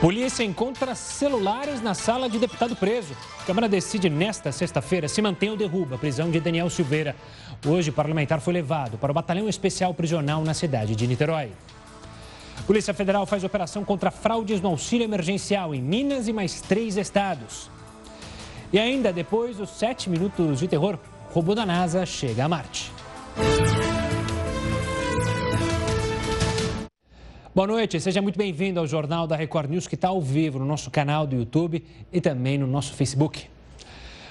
Polícia encontra celulares na sala de deputado preso. A Câmara decide nesta sexta-feira se mantém ou derruba a prisão de Daniel Silveira. Hoje, o parlamentar foi levado para o Batalhão Especial Prisional na cidade de Niterói. Polícia Federal faz operação contra fraudes no auxílio emergencial em Minas e mais três estados. E ainda depois dos sete minutos de terror, o robô da NASA chega a Marte. Boa noite, seja muito bem-vindo ao Jornal da Record News, que está ao vivo no nosso canal do YouTube e também no nosso Facebook.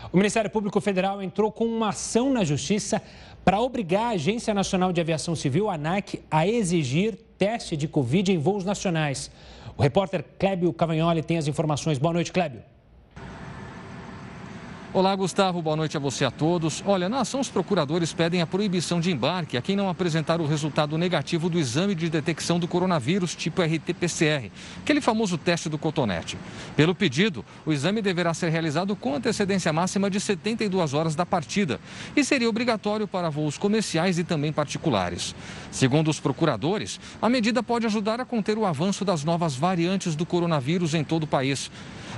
O Ministério Público Federal entrou com uma ação na Justiça para obrigar a Agência Nacional de Aviação Civil, ANAC, a exigir teste de Covid em voos nacionais. O repórter Clébio Cavagnoli tem as informações. Boa noite, Clébio. Olá, Gustavo. Boa noite a você a todos. Olha, na ação, os procuradores pedem a proibição de embarque a quem não apresentar o resultado negativo do exame de detecção do coronavírus tipo RT-PCR, aquele famoso teste do cotonete. Pelo pedido, o exame deverá ser realizado com antecedência máxima de 72 horas da partida e seria obrigatório para voos comerciais e também particulares. Segundo os procuradores, a medida pode ajudar a conter o avanço das novas variantes do coronavírus em todo o país.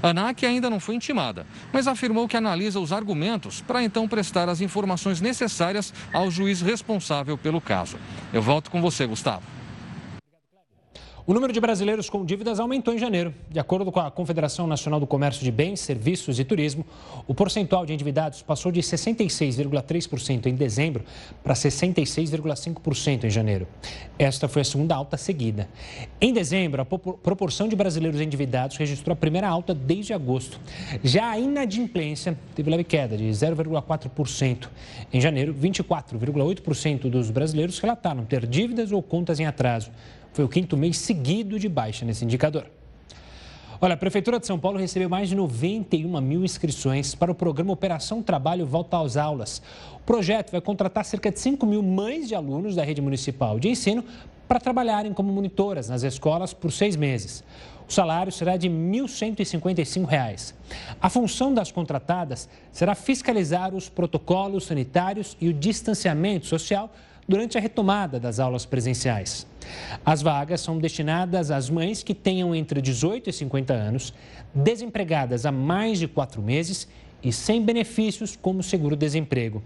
A ANAC ainda não foi intimada, mas afirmou que analisa os argumentos para então prestar as informações necessárias ao juiz responsável pelo caso. Eu volto com você, Gustavo. O número de brasileiros com dívidas aumentou em janeiro. De acordo com a Confederação Nacional do Comércio de Bens, Serviços e Turismo, o percentual de endividados passou de 66,3% em dezembro para 66,5% em janeiro. Esta foi a segunda alta seguida. Em dezembro, a proporção de brasileiros endividados registrou a primeira alta desde agosto. Já a inadimplência teve leve queda de 0,4%. Em janeiro, 24,8% dos brasileiros relataram ter dívidas ou contas em atraso. Foi o quinto mês seguido de baixa nesse indicador. Olha, a Prefeitura de São Paulo recebeu mais de 91 mil inscrições para o programa Operação Trabalho Volta às Aulas. O projeto vai contratar cerca de 5 mil mães de alunos da rede municipal de ensino para trabalharem como monitoras nas escolas por seis meses. O salário será de R$ 1.155. A função das contratadas será fiscalizar os protocolos sanitários e o distanciamento social durante a retomada das aulas presenciais. As vagas são destinadas às mães que tenham entre 18 e 50 anos, desempregadas há mais de quatro meses e sem benefícios como seguro-desemprego.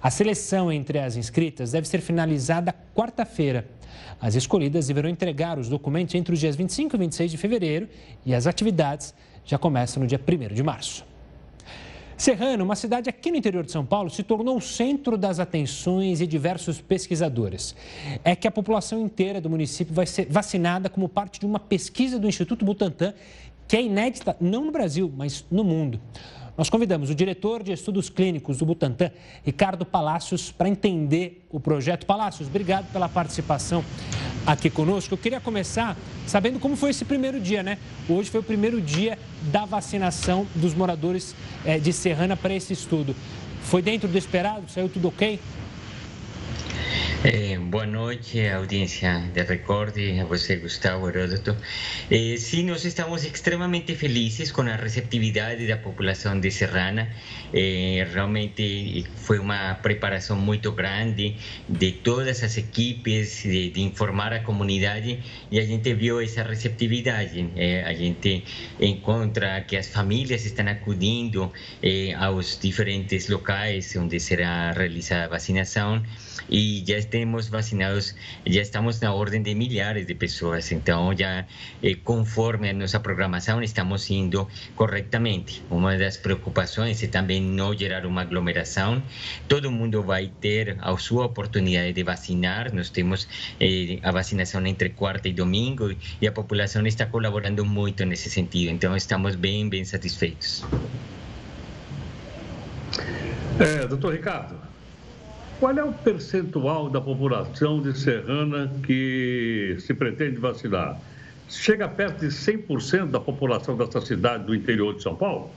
A seleção entre as inscritas deve ser finalizada quarta-feira. As escolhidas deverão entregar os documentos entre os dias 25 e 26 de fevereiro e as atividades já começam no dia 1 de março. Serrano, uma cidade aqui no interior de São Paulo, se tornou o centro das atenções de diversos pesquisadores. É que a população inteira do município vai ser vacinada como parte de uma pesquisa do Instituto Butantan, que é inédita não no Brasil, mas no mundo. Nós convidamos o diretor de estudos clínicos do Butantan, Ricardo Palácios, para entender o projeto. Palácios, obrigado pela participação aqui conosco. Eu queria começar sabendo como foi esse primeiro dia, né? Hoje foi o primeiro dia da vacinação dos moradores eh, de Serrana para esse estudo. Foi dentro do esperado? Saiu tudo ok? Eh, boa noite, audiência de Record e a você, Gustavo Heródoto. Eh, sim, nós estamos extremamente felizes com a receptividade da população de Serrana. Eh, realmente foi uma preparação muito grande de todas as equipes, de, de, informar a comunidade e a gente viu essa receptividade. Eh, a gente encontra que as famílias estão acudindo eh, aos diferentes locais onde será realizada a vacinação e já temos vacinados, já estamos na ordem de milhares de pessoas, então já eh, conforme a nossa programação estamos indo corretamente. Uma das preocupações é também não gerar uma aglomeração, todo mundo vai ter a sua oportunidade de vacinar, nós temos eh, a vacinação entre quarta e domingo e a população está colaborando muito nesse sentido, então estamos bem, bem satisfeitos. É, doutor Ricardo, qual é o percentual da população de Serrana que se pretende vacinar? Chega perto de 100% da população dessa cidade do interior de São Paulo?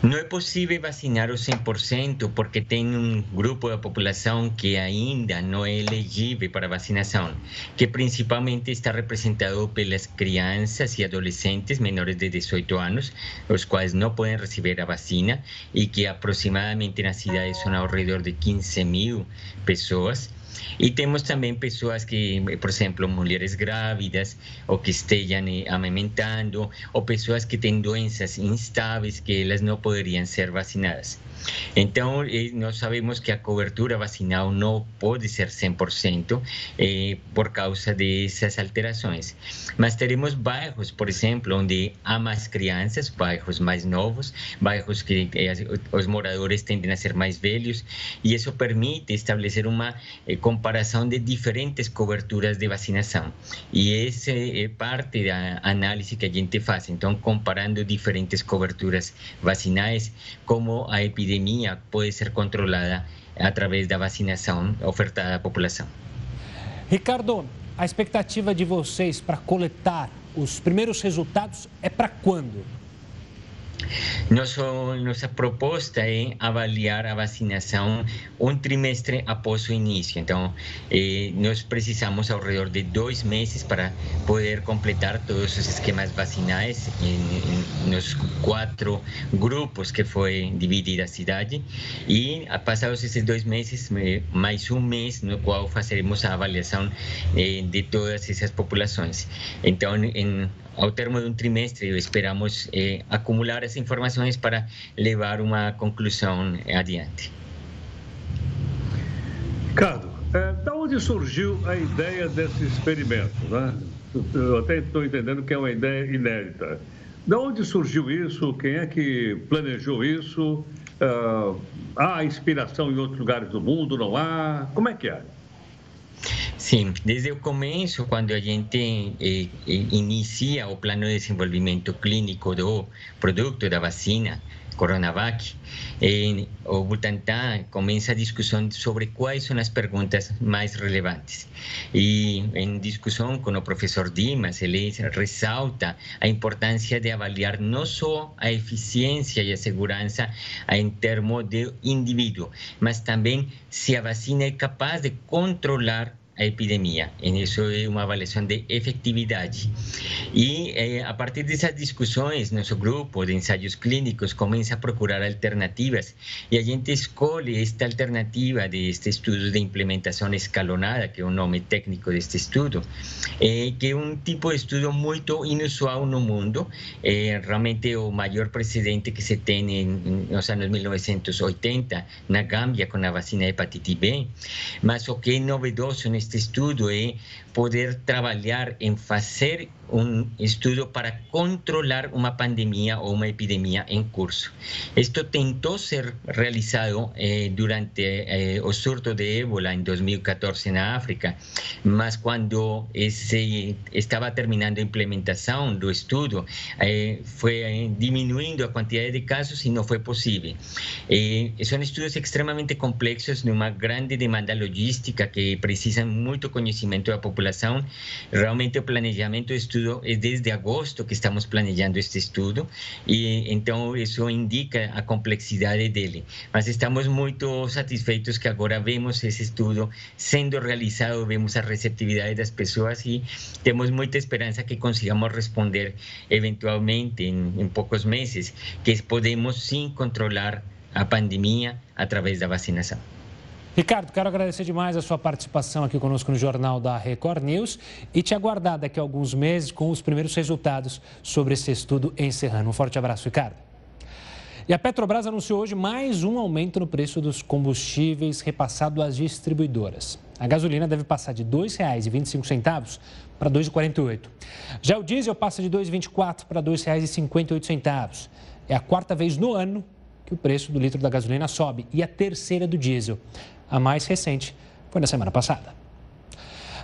Não é possível vacinar o 100% porque tem um grupo da população que ainda não é elegível para vacinação, que principalmente está representado pelas crianças e adolescentes menores de 18 anos, os quais não podem receber a vacina e que aproximadamente na cidade são ao redor de 15 mil pessoas E temos também pessoas que, por exemplo, mulheres grávidas ou que estejam amamentando, ou pessoas que têm doenças instáveis que elas não poderiam ser vacinadas. Então, eh, nós sabemos que a cobertura vacinal não pode ser 100% eh, por causa dessas alterações. Mas teremos bairros, por exemplo, onde há mais crianças, bairros mais novos, bairros que eh, os moradores tendem a ser mais velhos, e isso permite estabelecer uma eh, comparação de diferentes coberturas de vacinação. E essa é parte da análise que a gente faz. Então, comparando diferentes coberturas vacinais, como a epidemia epidemia pode ser controlada através da vacinação ofertada à população. Ricardo, a expectativa de vocês para coletar os primeiros resultados é para quando? Nosso, nossa proposta é avaliar a vacinação um trimestre após o início. Então, eh, nós precisamos ao redor de dois meses para poder completar todos os esquemas vacinais em, em, nos quatro grupos que foi dividida a cidade. E, passados esses dois meses, eh, mais um mês no qual faremos a avaliação eh, de todas essas populações. Então, em, ao termo de um trimestre, esperamos eh, acumular essas informações para levar uma conclusão adiante. Ricardo, é, da onde surgiu a ideia desse experimento? Né? Eu até estou entendendo que é uma ideia inédita. Da onde surgiu isso? Quem é que planejou isso? Uh, há inspiração em outros lugares do mundo? Não há? Como é que é? Sim, desde o começo, quando a gente eh, inicia o plano de desenvolvimento clínico do produto da vacina Coronavac, eh, o Butantan começa a discussão sobre quais são as perguntas mais relevantes. E em discussão com o professor Dimas, ele ressalta a importância de avaliar não só a eficiência e a segurança em termos de indivíduo, mas também se a vacina é capaz de controlar epidemia. Isso é uma avaliação de efetividade. E eh, a partir dessas discussões, nosso grupo de ensaios clínicos começa a procurar alternativas e a gente escolhe esta alternativa deste estudo de implementação escalonada, que é o nome técnico deste estudo, eh, que é um tipo de estudo muito inusual no mundo, é realmente o maior precedente que se tem em, nos anos 1980 na Gâmbia com a vacina hepatite B, mas o que é novedoso neste este estudo é poder trabalhar em fazer um estudo para controlar uma pandemia ou uma epidemia em curso. Isto tentou ser realizado eh, durante eh, o surto de ébola em 2014 na África, mas quando esse estava terminando a implementação do estudo, eh, foi eh, diminuindo a quantidade de casos e não foi possível. Eh, são estudos extremamente complexos, numa grande demanda logística que precisam muito conhecimento da população. Realmente o planejamento do estudo é desde agosto que estamos planejando este estudo e então isso indica a complexidade dele. Mas estamos muito satisfeitos que agora vemos esse estudo sendo realizado, vemos a receptividade das pessoas e temos muita esperança que consigamos responder eventualmente em, em poucos meses que podemos sim controlar a pandemia através da vacinação. Ricardo, quero agradecer demais a sua participação aqui conosco no Jornal da Record News e te aguardar daqui a alguns meses com os primeiros resultados sobre esse estudo encerrando. Um forte abraço, Ricardo. E a Petrobras anunciou hoje mais um aumento no preço dos combustíveis repassado às distribuidoras. A gasolina deve passar de R$ 2,25 para R$ 2,48. Já o diesel passa de R$ 2,24 para R$ 2,58. É a quarta vez no ano que o preço do litro da gasolina sobe e a terceira do diesel. A mais recente foi na semana passada.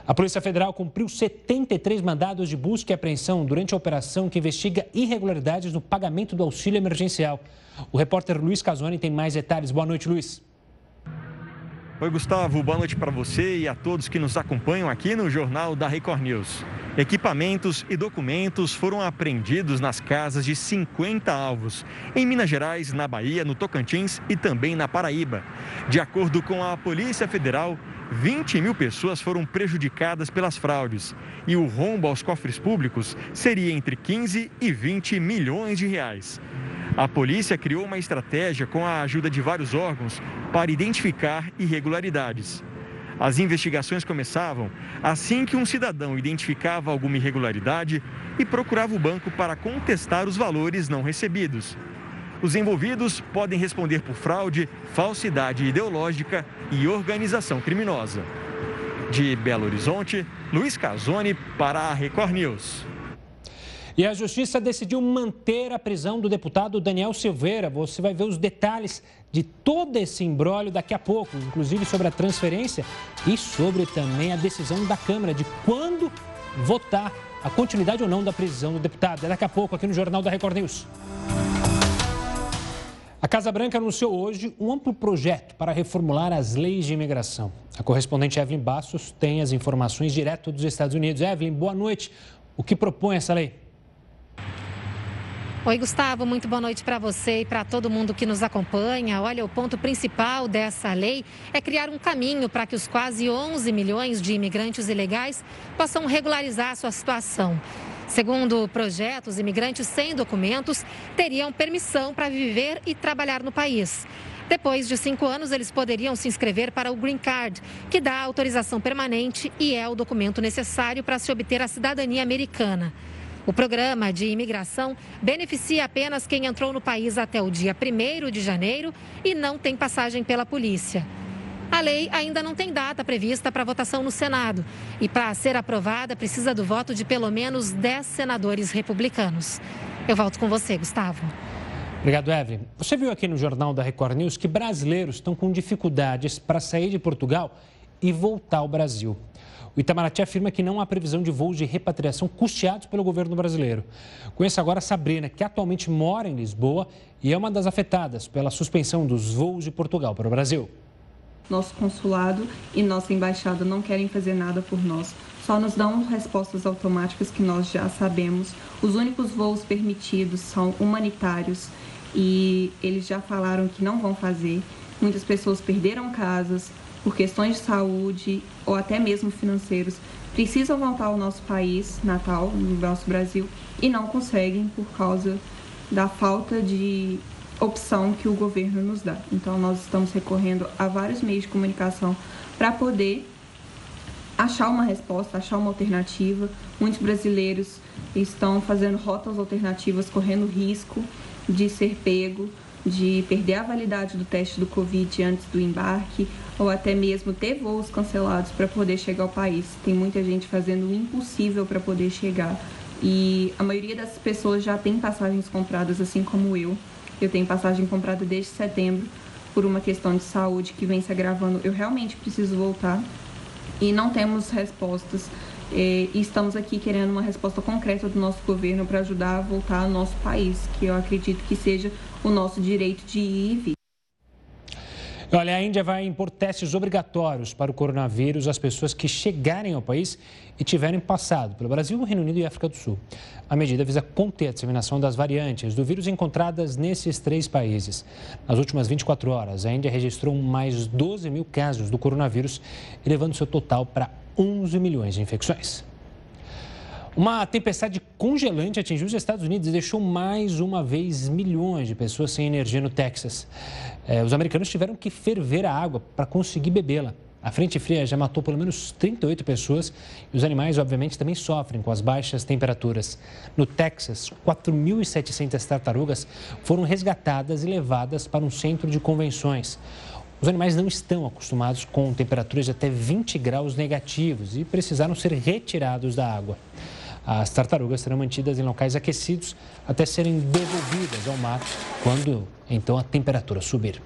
A Polícia Federal cumpriu 73 mandados de busca e apreensão durante a operação que investiga irregularidades no pagamento do auxílio emergencial. O repórter Luiz Casoni tem mais detalhes. Boa noite, Luiz. Oi, Gustavo. Boa noite para você e a todos que nos acompanham aqui no Jornal da Record News. Equipamentos e documentos foram apreendidos nas casas de 50 alvos, em Minas Gerais, na Bahia, no Tocantins e também na Paraíba. De acordo com a Polícia Federal, 20 mil pessoas foram prejudicadas pelas fraudes e o rombo aos cofres públicos seria entre 15 e 20 milhões de reais. A polícia criou uma estratégia com a ajuda de vários órgãos para identificar irregularidades. As investigações começavam assim que um cidadão identificava alguma irregularidade e procurava o banco para contestar os valores não recebidos. Os envolvidos podem responder por fraude, falsidade ideológica e organização criminosa. De Belo Horizonte, Luiz Casoni para a Record News. E a Justiça decidiu manter a prisão do deputado Daniel Silveira. Você vai ver os detalhes de todo esse embrólio daqui a pouco, inclusive sobre a transferência e sobre também a decisão da Câmara de quando votar a continuidade ou não da prisão do deputado. É daqui a pouco aqui no Jornal da Record News. A Casa Branca anunciou hoje um amplo projeto para reformular as leis de imigração. A correspondente Evelyn Bassos tem as informações direto dos Estados Unidos. Evelyn, boa noite. O que propõe essa lei? Oi, Gustavo, muito boa noite para você e para todo mundo que nos acompanha. Olha, o ponto principal dessa lei é criar um caminho para que os quase 11 milhões de imigrantes ilegais possam regularizar sua situação. Segundo o projeto, os imigrantes sem documentos teriam permissão para viver e trabalhar no país. Depois de cinco anos, eles poderiam se inscrever para o Green Card, que dá autorização permanente e é o documento necessário para se obter a cidadania americana. O programa de imigração beneficia apenas quem entrou no país até o dia 1 de janeiro e não tem passagem pela polícia. A lei ainda não tem data prevista para votação no Senado e, para ser aprovada, precisa do voto de pelo menos 10 senadores republicanos. Eu volto com você, Gustavo. Obrigado, Evelyn. Você viu aqui no Jornal da Record News que brasileiros estão com dificuldades para sair de Portugal e voltar ao Brasil. O Itamaraty afirma que não há previsão de voos de repatriação custeados pelo governo brasileiro. Conheço agora a Sabrina, que atualmente mora em Lisboa e é uma das afetadas pela suspensão dos voos de Portugal para o Brasil. Nosso consulado e nossa embaixada não querem fazer nada por nós, só nos dão respostas automáticas que nós já sabemos. Os únicos voos permitidos são humanitários e eles já falaram que não vão fazer. Muitas pessoas perderam casas, por questões de saúde ou até mesmo financeiros, precisam voltar ao nosso país natal, no nosso Brasil, e não conseguem por causa da falta de opção que o governo nos dá. Então, nós estamos recorrendo a vários meios de comunicação para poder achar uma resposta, achar uma alternativa. Muitos brasileiros estão fazendo rotas alternativas, correndo risco de ser pego, de perder a validade do teste do Covid antes do embarque, ou até mesmo ter voos cancelados para poder chegar ao país. Tem muita gente fazendo o impossível para poder chegar. E a maioria das pessoas já tem passagens compradas, assim como eu. Eu tenho passagem comprada desde setembro por uma questão de saúde que vem se agravando. Eu realmente preciso voltar e não temos respostas. É, e estamos aqui querendo uma resposta concreta do nosso governo para ajudar a voltar ao nosso país, que eu acredito que seja o nosso direito de ir e vir. Olha, a Índia vai impor testes obrigatórios para o coronavírus às pessoas que chegarem ao país e tiverem passado pelo Brasil, Reino Unido e África do Sul. A medida visa conter a disseminação das variantes do vírus encontradas nesses três países. Nas últimas 24 horas, a Índia registrou mais 12 mil casos do coronavírus, elevando seu total para 11 milhões de infecções. Uma tempestade congelante atingiu os Estados Unidos e deixou mais uma vez milhões de pessoas sem energia no Texas. É, os americanos tiveram que ferver a água para conseguir bebê-la. A frente fria já matou pelo menos 38 pessoas e os animais, obviamente, também sofrem com as baixas temperaturas. No Texas, 4.700 tartarugas foram resgatadas e levadas para um centro de convenções. Os animais não estão acostumados com temperaturas de até 20 graus negativos e precisaram ser retirados da água. As tartarugas serão mantidas em locais aquecidos até serem devolvidas ao mar quando então a temperatura subir.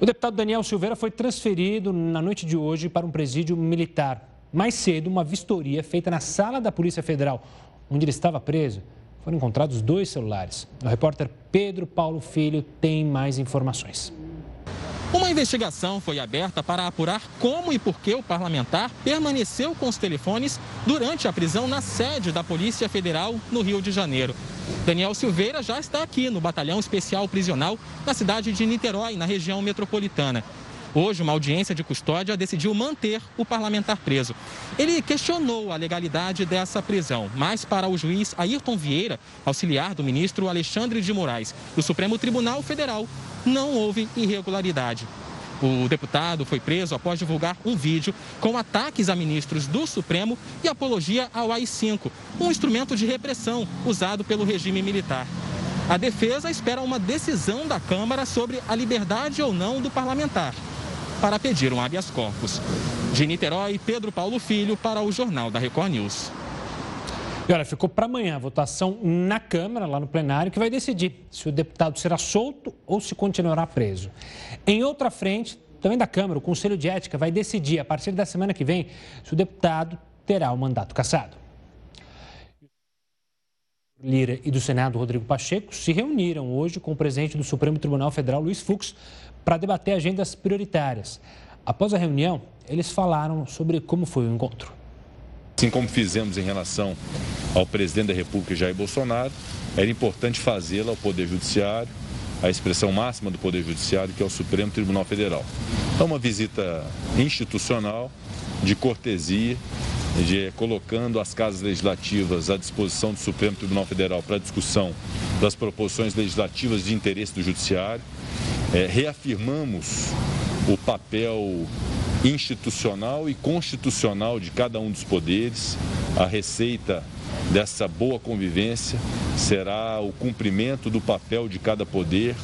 O deputado Daniel Silveira foi transferido na noite de hoje para um presídio militar. Mais cedo, uma vistoria feita na sala da Polícia Federal, onde ele estava preso, foram encontrados dois celulares. O repórter Pedro Paulo Filho tem mais informações. Uma investigação foi aberta para apurar como e por que o parlamentar permaneceu com os telefones durante a prisão na sede da Polícia Federal no Rio de Janeiro. Daniel Silveira já está aqui no Batalhão Especial Prisional na cidade de Niterói, na região metropolitana. Hoje, uma audiência de custódia decidiu manter o parlamentar preso. Ele questionou a legalidade dessa prisão, mas para o juiz Ayrton Vieira, auxiliar do ministro Alexandre de Moraes, do Supremo Tribunal Federal, não houve irregularidade. O deputado foi preso após divulgar um vídeo com ataques a ministros do Supremo e apologia ao AI-5, um instrumento de repressão usado pelo regime militar. A defesa espera uma decisão da Câmara sobre a liberdade ou não do parlamentar para pedir um habeas corpus. De Niterói, Pedro Paulo Filho para o Jornal da Record News. E olha, ficou para amanhã a votação na Câmara, lá no plenário, que vai decidir se o deputado será solto ou se continuará preso. Em outra frente, também da Câmara, o Conselho de Ética vai decidir, a partir da semana que vem, se o deputado terá o mandato cassado. Lira e do Senado, Rodrigo Pacheco, se reuniram hoje com o presidente do Supremo Tribunal Federal, Luiz Fux, para debater agendas prioritárias. Após a reunião, eles falaram sobre como foi o encontro. Assim como fizemos em relação ao presidente da República, Jair Bolsonaro, era importante fazê-la ao Poder Judiciário, a expressão máxima do Poder Judiciário, que é o Supremo Tribunal Federal. É uma visita institucional, de cortesia, de colocando as casas legislativas à disposição do Supremo Tribunal Federal para discussão das proposições legislativas de interesse do Judiciário. É, reafirmamos o papel institucional e constitucional de cada um dos poderes. A receita dessa boa convivência será o cumprimento do papel de cada poder.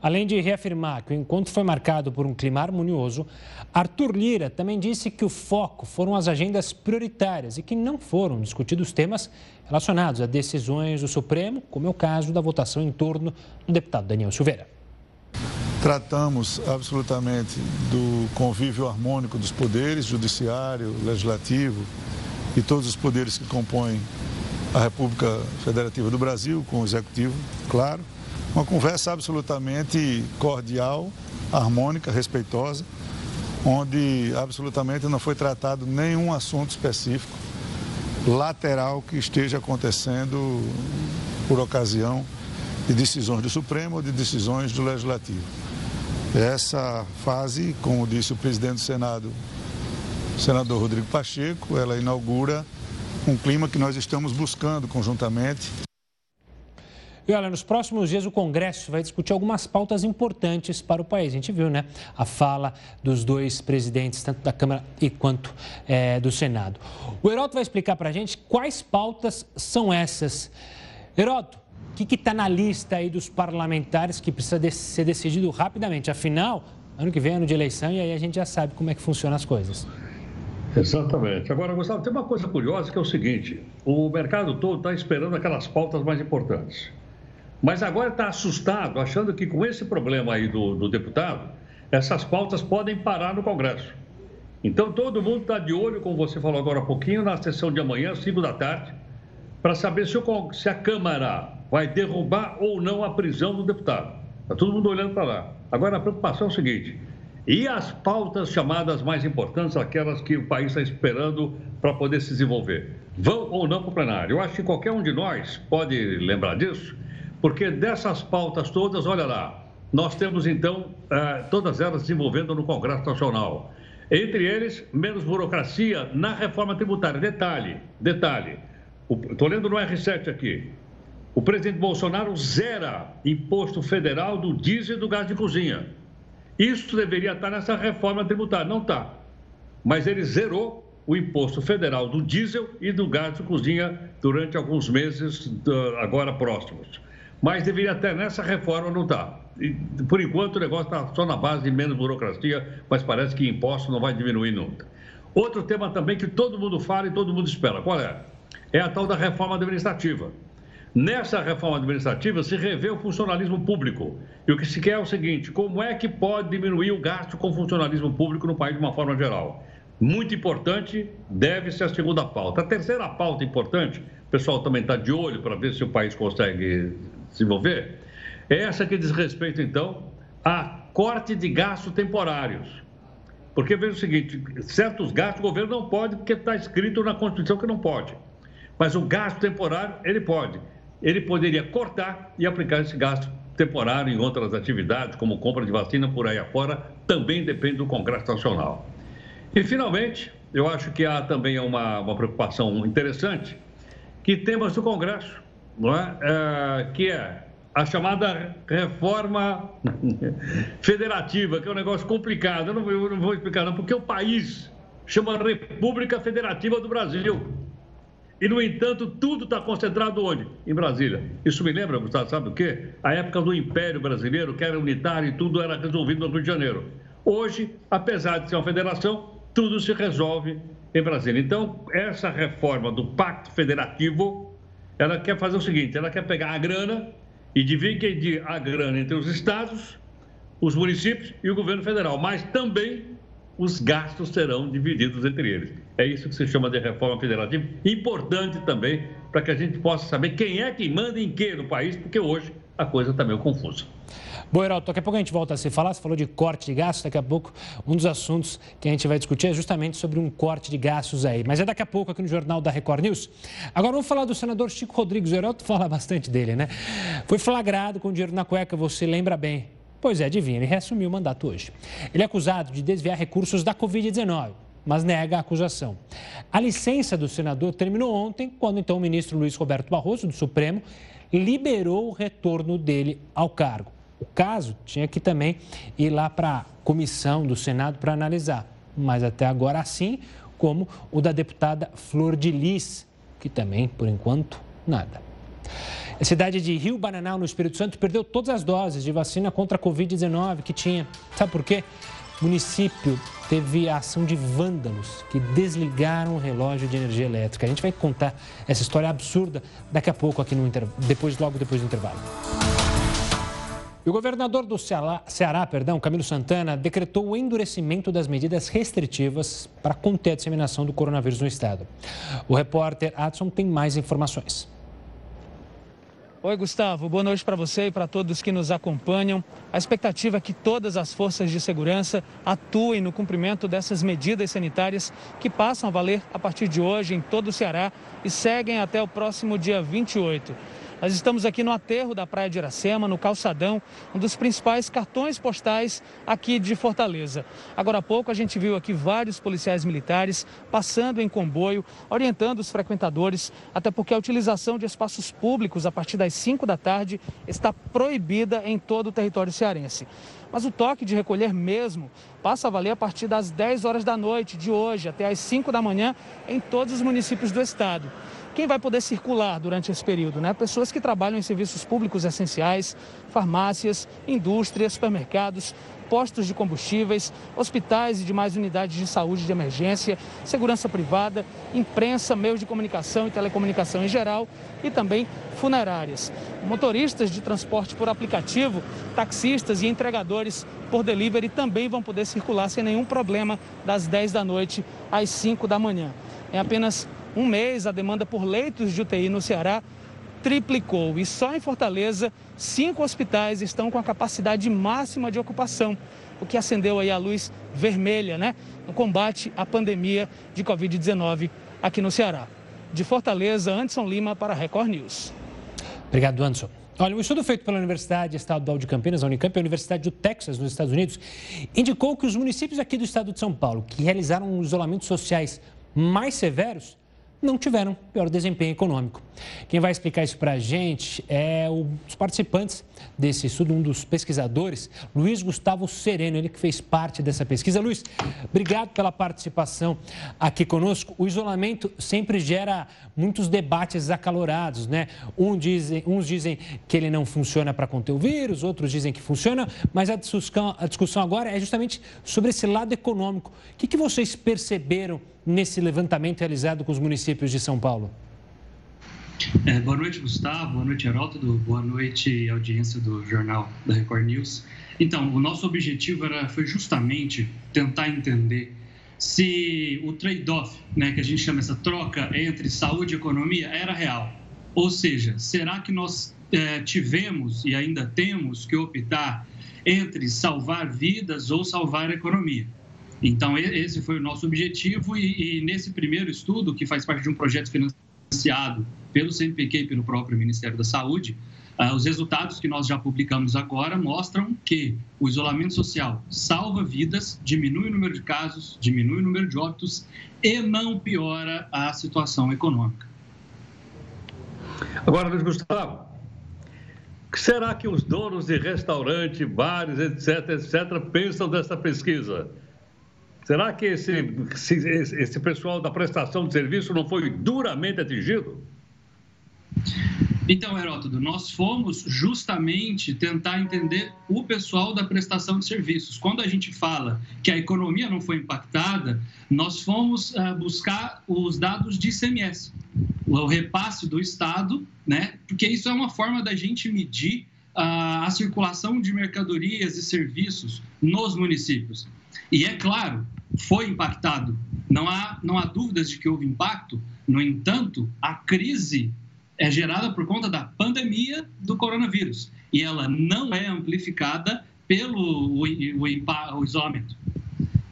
Além de reafirmar que o encontro foi marcado por um clima harmonioso, Arthur Lira também disse que o foco foram as agendas prioritárias e que não foram discutidos temas relacionados a decisões do Supremo, como é o caso da votação em torno do deputado Daniel Silveira. Tratamos absolutamente do convívio harmônico dos poderes, judiciário, legislativo e todos os poderes que compõem a República Federativa do Brasil, com o executivo, claro. Uma conversa absolutamente cordial, harmônica, respeitosa, onde absolutamente não foi tratado nenhum assunto específico lateral que esteja acontecendo por ocasião de decisões do Supremo ou de decisões do Legislativo. Essa fase, como disse o presidente do Senado, o senador Rodrigo Pacheco, ela inaugura um clima que nós estamos buscando conjuntamente. E olha, nos próximos dias o Congresso vai discutir algumas pautas importantes para o país. A gente viu, né? A fala dos dois presidentes, tanto da Câmara e quanto é, do Senado. O Heroto vai explicar para a gente quais pautas são essas. Heroto, o que está na lista aí dos parlamentares que precisa de ser decidido rapidamente? Afinal, ano que vem é ano de eleição e aí a gente já sabe como é que funcionam as coisas. Exatamente. Agora, Gustavo, tem uma coisa curiosa que é o seguinte: o mercado todo está esperando aquelas pautas mais importantes. Mas agora está assustado, achando que com esse problema aí do, do deputado, essas pautas podem parar no Congresso. Então, todo mundo está de olho, como você falou agora há pouquinho, na sessão de amanhã, 5 da tarde, para saber se, o, se a Câmara vai derrubar ou não a prisão do deputado. Está todo mundo olhando para lá. Agora, a preocupação é o seguinte: e as pautas chamadas mais importantes, aquelas que o país está esperando para poder se desenvolver? Vão ou não para o plenário? Eu acho que qualquer um de nós pode lembrar disso, porque dessas pautas todas, olha lá, nós temos então eh, todas elas desenvolvendo no Congresso Nacional. Entre eles, menos burocracia na reforma tributária. Detalhe, detalhe. Estou lendo no R7 aqui o presidente Bolsonaro zera imposto federal do diesel e do gás de cozinha. Isso deveria estar nessa reforma tributária. Não está. Mas ele zerou o imposto federal do diesel e do gás de cozinha durante alguns meses agora próximos. Mas deveria até nessa reforma não está. Por enquanto o negócio está só na base de menos burocracia, mas parece que imposto não vai diminuir nunca. Outro tema também que todo mundo fala e todo mundo espera, qual é? É a tal da reforma administrativa. Nessa reforma administrativa se revê o funcionalismo público. E o que se quer é o seguinte: como é que pode diminuir o gasto com o funcionalismo público no país de uma forma geral? Muito importante, deve ser a segunda pauta. A terceira pauta importante, o pessoal também está de olho para ver se o país consegue se envolver, é essa que diz respeito, então, a corte de gastos temporários. Porque veja o seguinte: certos gastos o governo não pode, porque está escrito na Constituição que não pode. Mas o gasto temporário, ele pode ele poderia cortar e aplicar esse gasto temporário em outras atividades, como compra de vacina por aí afora, também depende do Congresso Nacional. E, finalmente, eu acho que há também uma, uma preocupação interessante, que temas do Congresso, não é? é que é a chamada reforma federativa, que é um negócio complicado. Eu não, eu não vou explicar, não, porque o país chama República Federativa do Brasil. E, no entanto, tudo está concentrado onde? Em Brasília. Isso me lembra, Gustavo, sabe o quê? A época do Império Brasileiro, que era unitário e tudo era resolvido no Rio de Janeiro. Hoje, apesar de ser uma federação, tudo se resolve em Brasília. Então, essa reforma do Pacto Federativo, ela quer fazer o seguinte: ela quer pegar a grana e dividir a grana entre os estados, os municípios e o governo federal, mas também os gastos serão divididos entre eles. É isso que se chama de reforma federativa. Importante também para que a gente possa saber quem é que manda em que no país, porque hoje a coisa está meio confusa. Bom, Heraldo, daqui a pouco a gente volta a se falar. Você falou de corte de gastos, daqui a pouco um dos assuntos que a gente vai discutir é justamente sobre um corte de gastos aí. Mas é daqui a pouco aqui no Jornal da Record News. Agora vamos falar do senador Chico Rodrigues. O Heraldo fala bastante dele, né? Foi flagrado com dinheiro na cueca, você lembra bem. Pois é, adivinha, ele reassumiu o mandato hoje. Ele é acusado de desviar recursos da Covid-19 mas nega a acusação. A licença do senador terminou ontem, quando então o ministro Luiz Roberto Barroso, do Supremo, liberou o retorno dele ao cargo. O caso tinha que também ir lá para a comissão do Senado para analisar, mas até agora assim como o da deputada Flor de Lis, que também, por enquanto, nada. A cidade de Rio Bananal, no Espírito Santo, perdeu todas as doses de vacina contra a Covid-19 que tinha. Sabe por quê? O município teve a ação de vândalos que desligaram o relógio de energia elétrica. A gente vai contar essa história absurda daqui a pouco aqui no depois logo depois do intervalo. E o governador do Ceará, Ceará, perdão, Camilo Santana, decretou o endurecimento das medidas restritivas para conter a disseminação do coronavírus no estado. O repórter Adson tem mais informações. Oi, Gustavo. Boa noite para você e para todos que nos acompanham. A expectativa é que todas as forças de segurança atuem no cumprimento dessas medidas sanitárias que passam a valer a partir de hoje em todo o Ceará e seguem até o próximo dia 28. Nós estamos aqui no aterro da Praia de Iracema, no Calçadão, um dos principais cartões postais aqui de Fortaleza. Agora há pouco a gente viu aqui vários policiais militares passando em comboio, orientando os frequentadores, até porque a utilização de espaços públicos a partir das 5 da tarde está proibida em todo o território cearense. Mas o toque de recolher mesmo passa a valer a partir das 10 horas da noite de hoje até as 5 da manhã em todos os municípios do estado quem vai poder circular durante esse período? Né? Pessoas que trabalham em serviços públicos essenciais, farmácias, indústrias, supermercados, postos de combustíveis, hospitais e demais unidades de saúde de emergência, segurança privada, imprensa, meios de comunicação e telecomunicação em geral e também funerárias. Motoristas de transporte por aplicativo, taxistas e entregadores por delivery também vão poder circular sem nenhum problema das 10 da noite às 5 da manhã. Em apenas um mês, a demanda por leitos de UTI no Ceará triplicou e só em Fortaleza, cinco hospitais estão com a capacidade máxima de ocupação, o que acendeu aí a luz vermelha, né, no combate à pandemia de Covid-19 aqui no Ceará. De Fortaleza, Anderson Lima para Record News. Obrigado, Anderson. Olha, um estudo feito pela Universidade Estadual de Campinas, a Unicamp, e a Universidade do Texas, nos Estados Unidos, indicou que os municípios aqui do estado de São Paulo, que realizaram isolamentos sociais mais severos, não tiveram pior desempenho econômico. Quem vai explicar isso para a gente é um dos participantes desse estudo, um dos pesquisadores, Luiz Gustavo Sereno, ele que fez parte dessa pesquisa. Luiz, obrigado pela participação aqui conosco. O isolamento sempre gera muitos debates acalorados, né? Um dizem, uns dizem que ele não funciona para conter o vírus, outros dizem que funciona, mas a discussão, a discussão agora é justamente sobre esse lado econômico. O que, que vocês perceberam nesse levantamento realizado com os municípios de São Paulo? É, boa noite, Gustavo. Boa noite, Heródoto. Boa noite, audiência do Jornal da Record News. Então, o nosso objetivo era, foi justamente tentar entender se o trade-off, né, que a gente chama essa troca entre saúde e economia, era real. Ou seja, será que nós é, tivemos e ainda temos que optar entre salvar vidas ou salvar a economia? Então, esse foi o nosso objetivo, e, e nesse primeiro estudo, que faz parte de um projeto financiado pelo CNPq e pelo próprio Ministério da Saúde, uh, os resultados que nós já publicamos agora mostram que o isolamento social salva vidas, diminui o número de casos, diminui o número de óbitos e não piora a situação econômica. Agora, Luiz Gustavo, será que os donos de restaurante, bares, etc., etc., pensam dessa pesquisa? Será que esse, esse, pessoal da prestação de serviço não foi duramente atingido? Então, Heródoto, nós fomos justamente tentar entender o pessoal da prestação de serviços. Quando a gente fala que a economia não foi impactada, nós fomos uh, buscar os dados de ICMS, o repasse do Estado, né? Porque isso é uma forma da gente medir uh, a circulação de mercadorias e serviços nos municípios. E é claro, foi impactado. Não há, não há dúvidas de que houve impacto. No entanto, a crise é gerada por conta da pandemia do coronavírus e ela não é amplificada pelo o, o, o isolamento.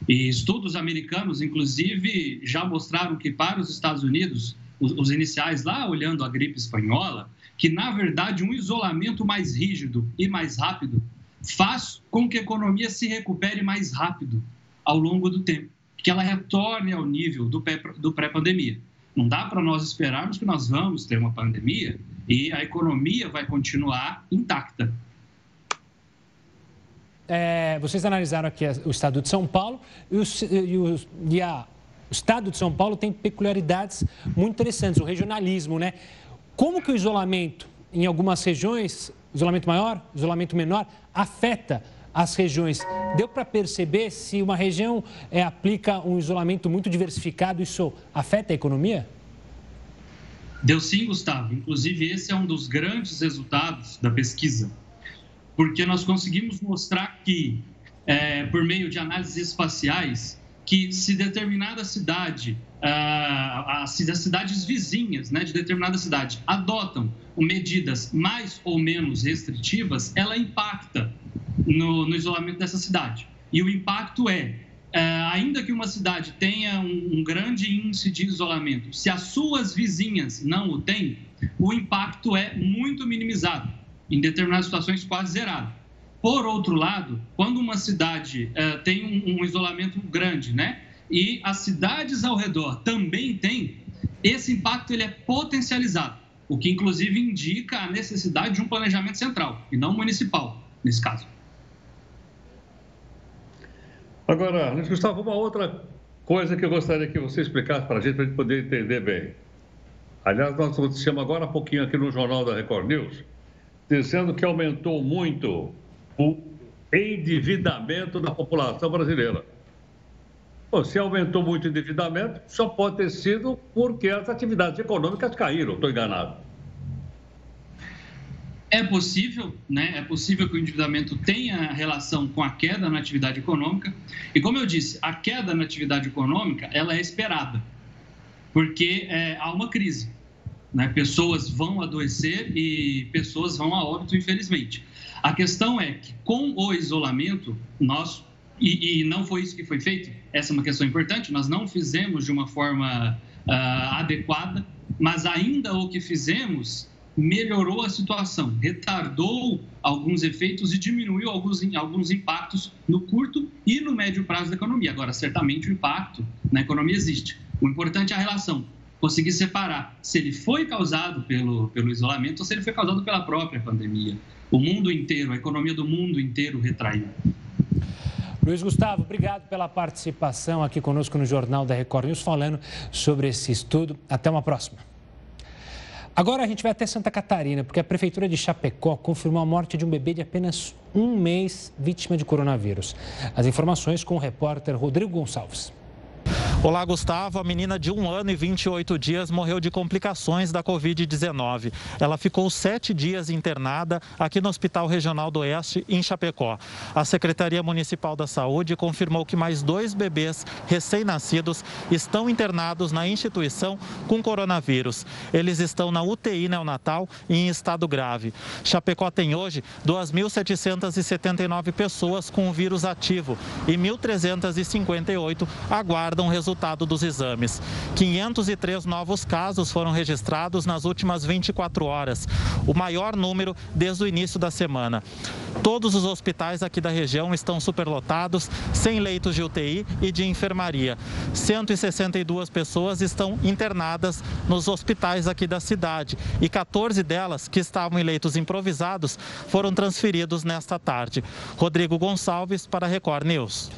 E estudos americanos, inclusive, já mostraram que para os Estados Unidos, os, os iniciais lá olhando a gripe espanhola, que na verdade um isolamento mais rígido e mais rápido faz com que a economia se recupere mais rápido ao longo do tempo, que ela retorne ao nível do pré-pandemia. Não dá para nós esperarmos que nós vamos ter uma pandemia e a economia vai continuar intacta. É, vocês analisaram aqui o estado de São Paulo e, o, e, o, e a, o estado de São Paulo tem peculiaridades muito interessantes, o regionalismo, né? Como que o isolamento em algumas regiões, isolamento maior, isolamento menor, afeta as regiões. Deu para perceber se uma região é, aplica um isolamento muito diversificado, isso afeta a economia? Deu sim, Gustavo. Inclusive, esse é um dos grandes resultados da pesquisa, porque nós conseguimos mostrar que, é, por meio de análises espaciais, que se determinada cidade, ah, as, cidades vizinhas né, de determinada cidade adotam medidas mais ou menos restritivas, ela impacta no, no isolamento dessa cidade. E o impacto é, é ainda que uma cidade tenha um, grande índice de isolamento, se as suas vizinhas não o têm, o impacto é muito minimizado, em determinadas situações quase zerado. Por outro lado, quando uma cidade é, tem um, um isolamento grande, né, e as cidades ao redor também têm, esse impacto ele é potencializado, o que inclusive indica a necessidade de um planejamento central e não municipal, nesse caso. Agora, Luiz Gustavo, uma outra coisa que eu gostaria que você explicasse para a gente, para a gente poder entender bem. Aliás, nós noticiamos agora há pouquinho aqui no Jornal da Record News, dizendo que aumentou muito o endividamento da população brasileira. Bom, se aumentou muito o endividamento, só pode ter sido porque as atividades econômicas caíram, estou enganado. É possível, né? É possível que o endividamento tenha relação com a queda na atividade econômica. E como eu disse, a queda na atividade econômica ela é esperada, porque é, há uma crise. Né? Pessoas vão adoecer e pessoas vão a óbito, infelizmente. A questão é que com o isolamento, nós e, e, não foi isso que foi feito. Essa é uma questão importante. Nós não fizemos de uma forma uh, adequada, mas ainda o que fizemos melhorou a situação, retardou alguns efeitos e diminuiu alguns, alguns impactos no curto e no médio prazo da economia. Agora, certamente o impacto na economia existe. O importante é a relação, conseguir separar se ele foi causado pelo, pelo isolamento ou se ele foi causado pela própria pandemia. O mundo inteiro, a economia do mundo inteiro retraiu. Luiz Gustavo, obrigado pela participação aqui conosco no Jornal da Record News, falando sobre esse estudo. Até uma próxima. Agora a gente vai até Santa Catarina, porque a Prefeitura de Chapecó confirmou a morte de um bebê de apenas um mês vítima de coronavírus. As informações com o repórter Rodrigo Gonçalves. Olá, Gustavo. A menina de um ano e 28 dias morreu de complicações da Covid-19. Ela ficou sete dias internada aqui no Hospital Regional do Oeste, em Chapecó. A Secretaria Municipal da Saúde confirmou que mais dois bebês recém-nascidos estão internados na instituição com coronavírus. Eles estão na UTI neonatal e em estado grave. Chapecó tem hoje 2.779 pessoas com o vírus ativo e 1.358 aguardam resultados resultado dos exames. 503 novos casos foram registrados nas últimas 24 horas, o maior número desde o início da semana. Todos os hospitais aqui da região estão superlotados, sem leitos de UTI e de enfermaria. 162 pessoas estão internadas nos hospitais aqui da cidade e 14 delas, que estavam em leitos improvisados, foram transferidos nesta tarde. Rodrigo Gonçalves para Record News.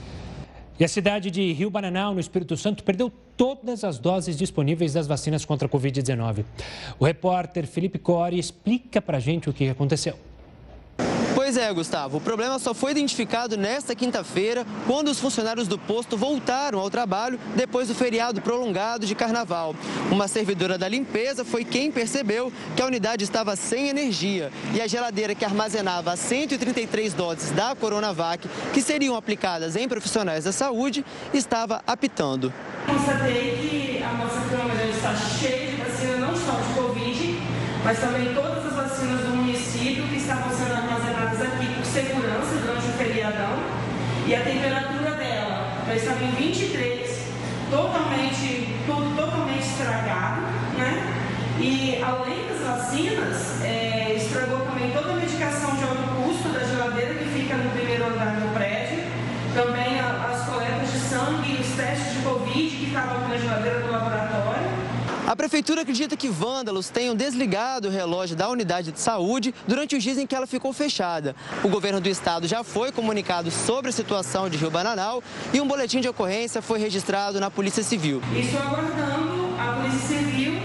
E a cidade de Rio Bananal, no Espírito Santo, perdeu todas as doses disponíveis das vacinas contra a Covid-19. O repórter Felipe Core explica para gente o que aconteceu. Pois é, Gustavo. O problema só foi identificado nesta quinta-feira, quando os funcionários do posto voltaram ao trabalho depois do feriado prolongado de carnaval. Uma servidora da limpeza foi quem percebeu que a unidade estava sem energia e a geladeira que armazenava 133 doses da Coronavac, que seriam aplicadas em profissionais da saúde, estava apitando. Constatei que a nossa câmara está cheia de vacina, não só de Covid, mas também todas as vacinas do município que estavam sendo E a temperatura dela já estava em 23, totalmente, tudo totalmente estragado, né? E além das vacinas, é, estragou também toda a medicação de alto custo da geladeira que fica no primeiro andar do prédio, também a, as coletas de sangue, os testes de Covid que estavam na geladeira do laboratório. A prefeitura acredita que vândalos tenham desligado o relógio da unidade de saúde durante os dias em que ela ficou fechada. O governo do estado já foi comunicado sobre a situação de Rio Bananal e um boletim de ocorrência foi registrado na Polícia Civil. Estou aguardando a Polícia Civil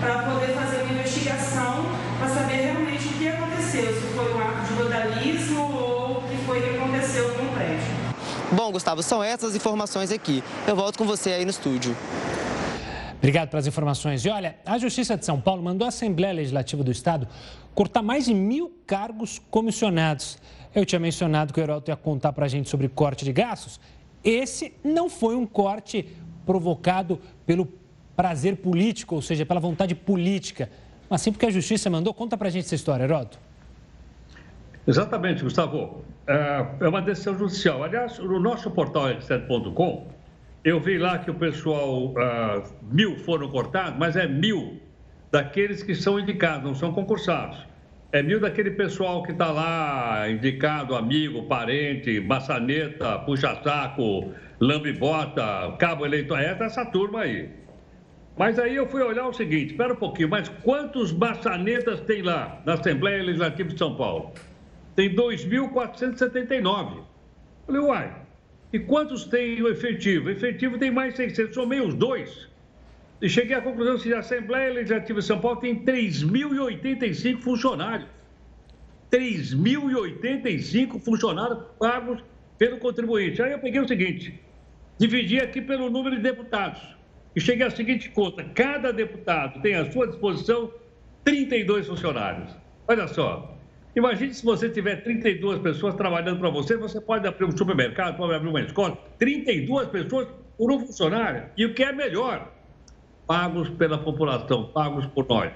para poder fazer uma investigação para saber realmente o que aconteceu, se foi um ato de vandalismo ou o que foi que aconteceu com o prédio. Bom, Gustavo, são essas informações aqui. Eu volto com você aí no estúdio. Obrigado pelas informações. E olha, a Justiça de São Paulo mandou a Assembleia Legislativa do Estado cortar mais de mil cargos comissionados. Eu tinha mencionado que o Heródoto ia contar para a gente sobre corte de gastos. Esse não foi um corte provocado pelo prazer político, ou seja, pela vontade política, mas sim porque a Justiça mandou. Conta para a gente essa história, Heródoto. Exatamente, Gustavo. É uma decisão judicial. Aliás, no nosso portal r7.com, eu vi lá que o pessoal, uh, mil foram cortados, mas é mil daqueles que são indicados, não são concursados. É mil daquele pessoal que está lá, indicado, amigo, parente, maçaneta, puxa-saco, lambe-bota, cabo eleitoral, é dessa turma aí. Mas aí eu fui olhar o seguinte, espera um pouquinho, mas quantos maçanetas tem lá na Assembleia Legislativa de São Paulo? Tem 2.479. Falei, uai, e quantos tem o efetivo? O efetivo tem mais 600, somei os dois. E cheguei à conclusão que a Assembleia Legislativa de São Paulo tem 3.085 funcionários. 3.085 funcionários pagos pelo contribuinte. Aí eu peguei o seguinte, dividi aqui pelo número de deputados. E cheguei à seguinte conta: cada deputado tem à sua disposição 32 funcionários. Olha só, Imagine se você tiver 32 pessoas trabalhando para você, você pode abrir um supermercado, pode abrir uma escola, 32 pessoas por um funcionário. E o que é melhor, pagos pela população, pagos por nós.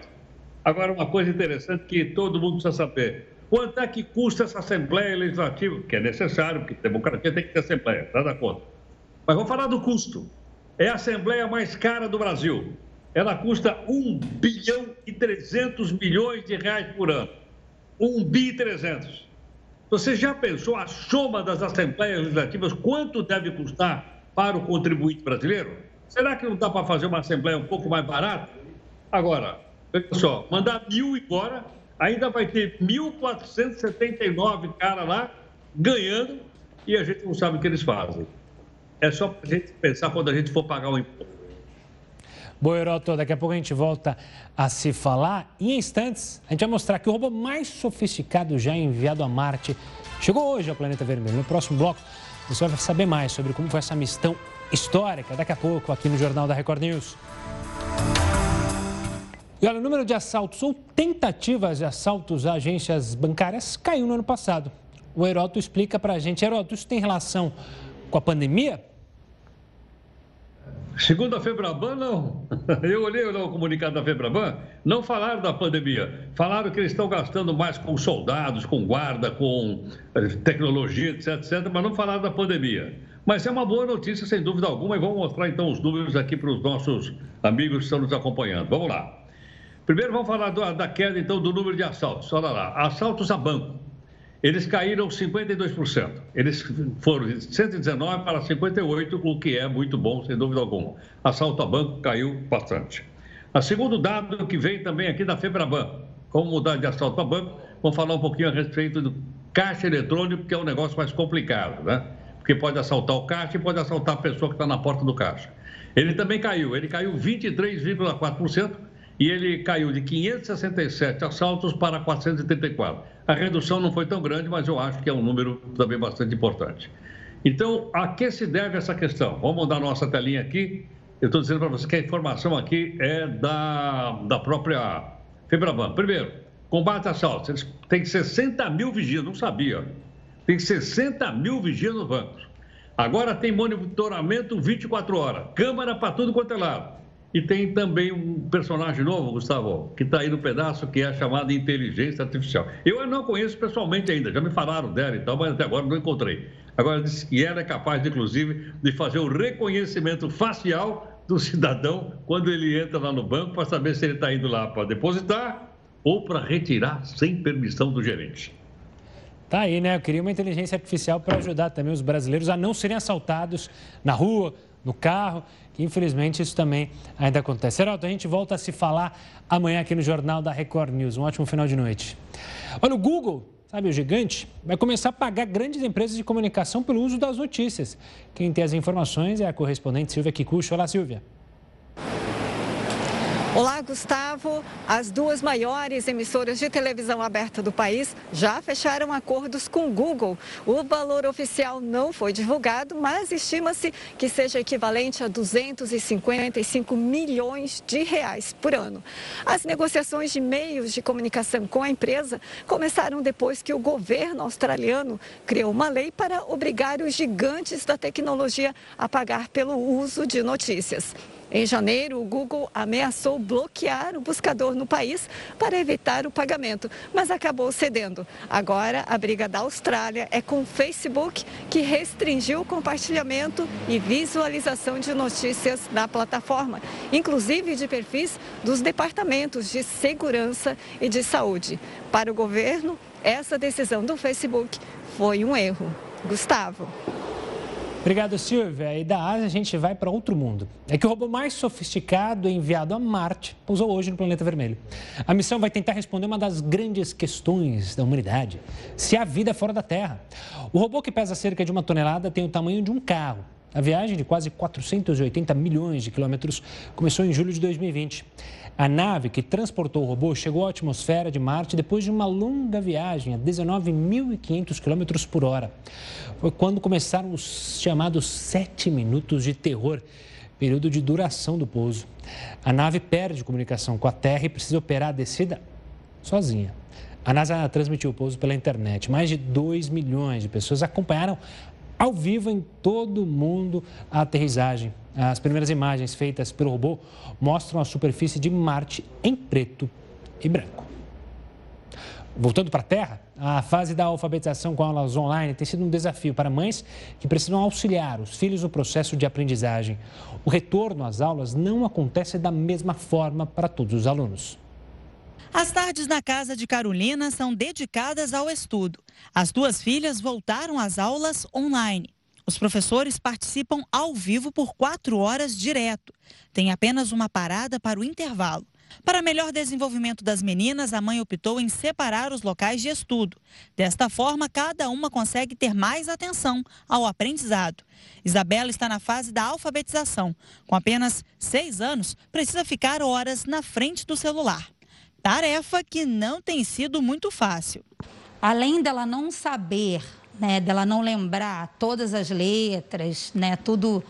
Agora, uma coisa interessante que todo mundo precisa saber. Quanto é que custa essa Assembleia Legislativa? Que é necessário, porque democracia tem que ter Assembleia, nada contra. Mas vamos falar do custo. É a Assembleia mais cara do Brasil. Ela custa 1 bilhão e 300 milhões de reais por ano. 1 bi 300. Você já pensou a soma das assembleias legislativas, quanto deve custar para o contribuinte brasileiro? Será que não dá para fazer uma assembleia um pouco mais barata? Agora, veja só, mandar mil embora, ainda vai ter 1.479 caras lá ganhando e a gente não sabe o que eles fazem. É só para a gente pensar quando a gente for pagar o imposto. Boa, Heroto, daqui a pouco a gente volta a se falar. Em instantes, a gente vai mostrar que o robô mais sofisticado já enviado a Marte chegou hoje ao Planeta Vermelho. No próximo bloco, você vai saber mais sobre como foi essa missão histórica, daqui a pouco, aqui no Jornal da Record News. E olha, o número de assaltos ou tentativas de assaltos a agências bancárias caiu no ano passado. O Heroto explica para a gente. Heroto, isso tem relação com a pandemia? Segundo a Febraban, não. Eu olhei o comunicado da Febraban, não falaram da pandemia. Falaram que eles estão gastando mais com soldados, com guarda, com eh, tecnologia, etc, etc, mas não falaram da pandemia. Mas é uma boa notícia, sem dúvida alguma, e vamos mostrar então os números aqui para os nossos amigos que estão nos acompanhando. Vamos lá. Primeiro vamos falar da queda então do número de assaltos. Olha lá, assaltos a banco. Eles caíram 52%. Eles foram de 119 para 58, o que é muito bom, sem dúvida alguma. Assalto a banco caiu bastante. A segundo dado que vem também aqui da Febraban, como mudar de assalto a banco, vamos falar um pouquinho a respeito do caixa eletrônico, que é um negócio mais complicado, né? Porque pode assaltar o caixa e pode assaltar a pessoa que está na porta do caixa. Ele também caiu, ele caiu 23,4% e ele caiu de 567 assaltos para 434. A redução não foi tão grande, mas eu acho que é um número também bastante importante. Então, a que se deve essa questão? Vamos mudar nossa telinha aqui. Eu estou dizendo para você que a informação aqui é da, da própria Febraban. Primeiro, combate a assaltos. Eles têm 60 mil vigias, não sabia. Tem 60 mil vigias nos bancos. Agora tem monitoramento 24 horas, câmera para tudo quanto é lado. E tem também um personagem novo, Gustavo, que está aí no pedaço, que é a chamada inteligência artificial. Eu não conheço pessoalmente ainda, já me falaram dela e tal, mas até agora não encontrei. Agora disse que ela é capaz, inclusive, de fazer o reconhecimento facial do cidadão quando ele entra lá no banco para saber se ele está indo lá para depositar ou para retirar sem permissão do gerente. Tá aí, né? Eu queria uma inteligência artificial para ajudar também os brasileiros a não serem assaltados na rua, no carro, que infelizmente isso também ainda acontece. Geraldo, a gente volta a se falar amanhã aqui no Jornal da Record News. Um ótimo final de noite. Olha, o Google, sabe o gigante, vai começar a pagar grandes empresas de comunicação pelo uso das notícias. Quem tem as informações é a correspondente Silvia Kikuchi. Olá, Silvia. Olá, Gustavo. As duas maiores emissoras de televisão aberta do país já fecharam acordos com o Google. O valor oficial não foi divulgado, mas estima-se que seja equivalente a 255 milhões de reais por ano. As negociações de meios de comunicação com a empresa começaram depois que o governo australiano criou uma lei para obrigar os gigantes da tecnologia a pagar pelo uso de notícias. Em janeiro, o Google ameaçou bloquear o buscador no país para evitar o pagamento, mas acabou cedendo. Agora, a briga da Austrália é com o Facebook, que restringiu o compartilhamento e visualização de notícias na plataforma, inclusive de perfis dos departamentos de segurança e de saúde. Para o governo, essa decisão do Facebook foi um erro. Gustavo. Obrigado, Silvia. E da Ásia a gente vai para outro mundo. É que o robô mais sofisticado enviado a Marte pousou hoje no planeta vermelho. A missão vai tentar responder uma das grandes questões da humanidade: se há vida fora da Terra. O robô, que pesa cerca de uma tonelada, tem o tamanho de um carro. A viagem de quase 480 milhões de quilômetros começou em julho de 2020. A nave que transportou o robô chegou à atmosfera de Marte depois de uma longa viagem a 19.500 km por hora. Foi quando começaram os chamados sete minutos de terror, período de duração do pouso. A nave perde comunicação com a Terra e precisa operar a descida sozinha. A NASA transmitiu o pouso pela internet. Mais de 2 milhões de pessoas acompanharam ao vivo em todo o mundo a aterrissagem. As primeiras imagens feitas pelo robô mostram a superfície de Marte em preto e branco. Voltando para a Terra, a fase da alfabetização com aulas online tem sido um desafio para mães que precisam auxiliar os filhos no processo de aprendizagem. O retorno às aulas não acontece da mesma forma para todos os alunos. As tardes na casa de Carolina são dedicadas ao estudo. As duas filhas voltaram às aulas online. Os professores participam ao vivo por quatro horas direto. Tem apenas uma parada para o intervalo. Para melhor desenvolvimento das meninas, a mãe optou em separar os locais de estudo. Desta forma, cada uma consegue ter mais atenção ao aprendizado. Isabela está na fase da alfabetização. Com apenas seis anos, precisa ficar horas na frente do celular. Tarefa que não tem sido muito fácil. Além dela não saber né, dela não lembrar todas as letras, né, tudo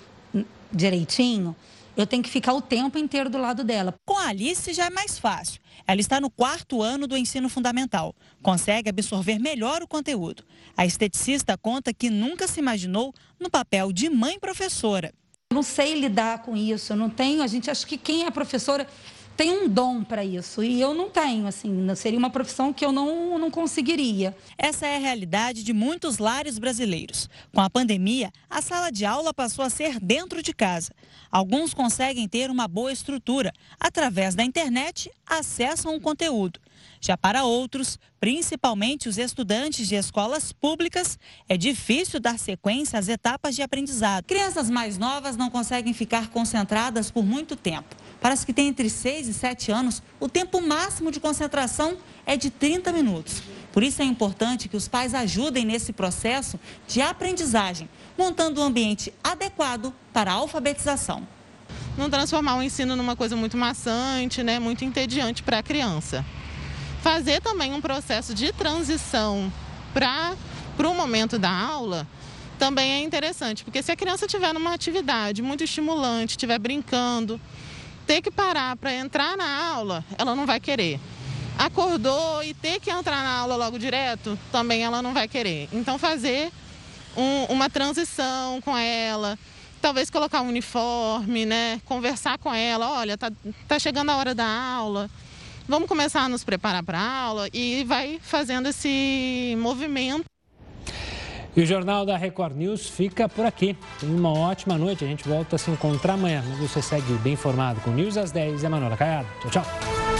direitinho, eu tenho que ficar o tempo inteiro do lado dela. Com a Alice já é mais fácil. Ela está no quarto ano do ensino fundamental. Consegue absorver melhor o conteúdo. A esteticista conta que nunca se imaginou no papel de mãe professora. Eu não sei lidar com isso, eu não tenho. A gente acha que quem é professora tem um dom para isso e eu não tenho, assim, seria uma profissão que eu não, não conseguiria. Essa é a realidade de muitos lares brasileiros. Com a pandemia, a sala de aula passou a ser dentro de casa. Alguns conseguem ter uma boa estrutura. Através da internet, acessam o conteúdo. Já para outros, principalmente os estudantes de escolas públicas, é difícil dar sequência às etapas de aprendizado. Crianças mais novas não conseguem ficar concentradas por muito tempo. Para as que têm entre 6 e 7 anos, o tempo máximo de concentração é de 30 minutos. Por isso é importante que os pais ajudem nesse processo de aprendizagem, montando um ambiente adequado para a alfabetização. Não transformar o ensino numa coisa muito maçante, né, muito entediante para a criança. Fazer também um processo de transição para o momento da aula também é interessante, porque se a criança estiver numa atividade muito estimulante, estiver brincando, ter que parar para entrar na aula, ela não vai querer. Acordou e ter que entrar na aula logo direto, também ela não vai querer. Então, fazer um, uma transição com ela, talvez colocar um uniforme, né? Conversar com ela, olha, tá, tá chegando a hora da aula, vamos começar a nos preparar para a aula e vai fazendo esse movimento. E o Jornal da Record News fica por aqui. Tenha uma ótima noite. A gente volta a se encontrar amanhã. Você segue bem informado com News às 10 e a Manuela Caiado. Tchau, tchau.